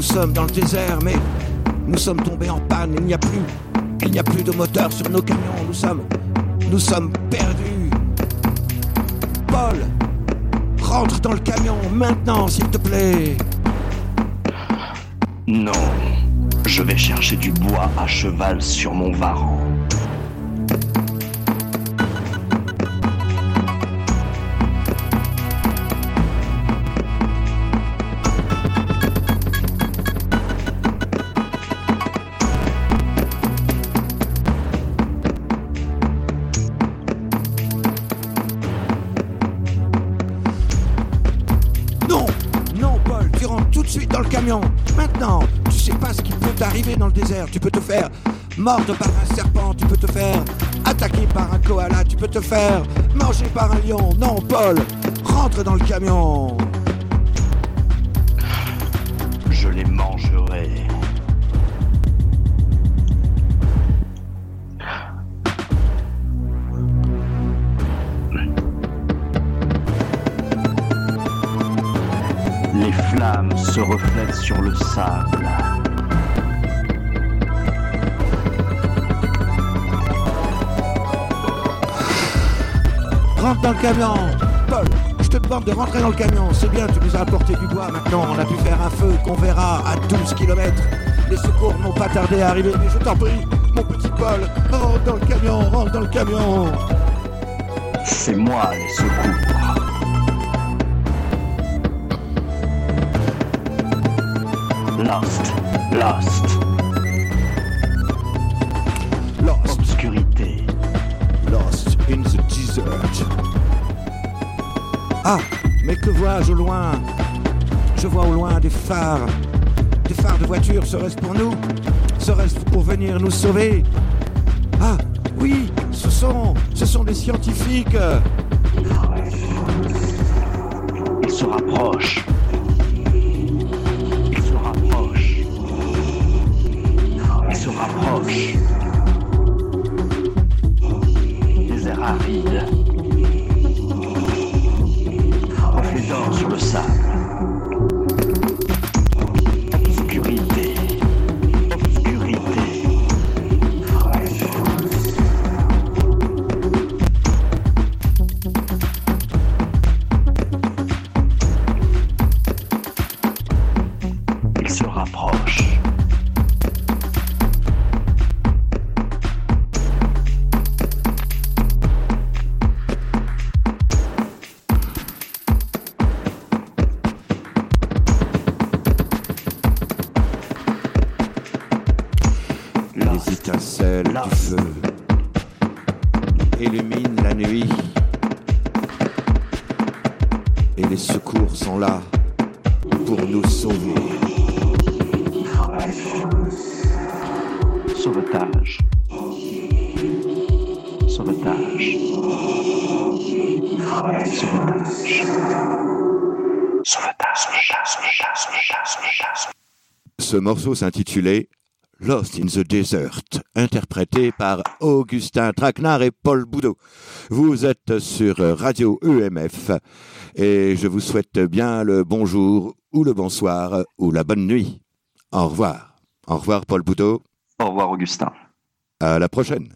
sommes dans le désert, mais nous sommes tombés en panne. Il n'y a plus, il n'y a plus de moteur sur nos camions. Nous sommes, nous sommes perdus. Paul, rentre dans le camion maintenant, s'il te plaît. Non, je vais chercher du bois à cheval sur mon varan. Camion. Maintenant, tu sais pas ce qui peut t'arriver dans le désert. Tu peux te faire mordre par un serpent, tu peux te faire attaquer par un koala, tu peux te faire manger par un lion. Non, Paul, rentre dans le camion. Je les mangerai. Les flammes se reflètent sur le sable. Rentre dans le camion. Paul, je te demande de rentrer dans le camion. C'est bien, tu nous as apporté du bois. Maintenant, on a pu faire un feu qu'on verra à 12 km. Les secours n'ont pas tardé à arriver, mais je t'en prie, mon petit Paul, rentre dans le camion, rentre dans le camion. C'est moi les secours. Lost, lost, Lost, obscurité. lost in the desert. Ah, mais que vois-je au loin? Je vois au loin des phares. Des phares de voiture, serait-ce pour nous? Serait-ce pour venir nous sauver? Ah, oui, ce sont, ce sont des scientifiques. Il se rapproche. les étincelles du feu illuminent la nuit. Et les secours sont là pour nous sauver. Sauvetage. Sauvetage. Sauvetage. Ce morceau s'intitulait Lost in the Desert, interprété par Augustin Traquenard et Paul Boudot. Vous êtes sur Radio EMF et je vous souhaite bien le bonjour ou le bonsoir ou la bonne nuit. Au revoir. Au revoir Paul Boudot. Au revoir Augustin. À la prochaine.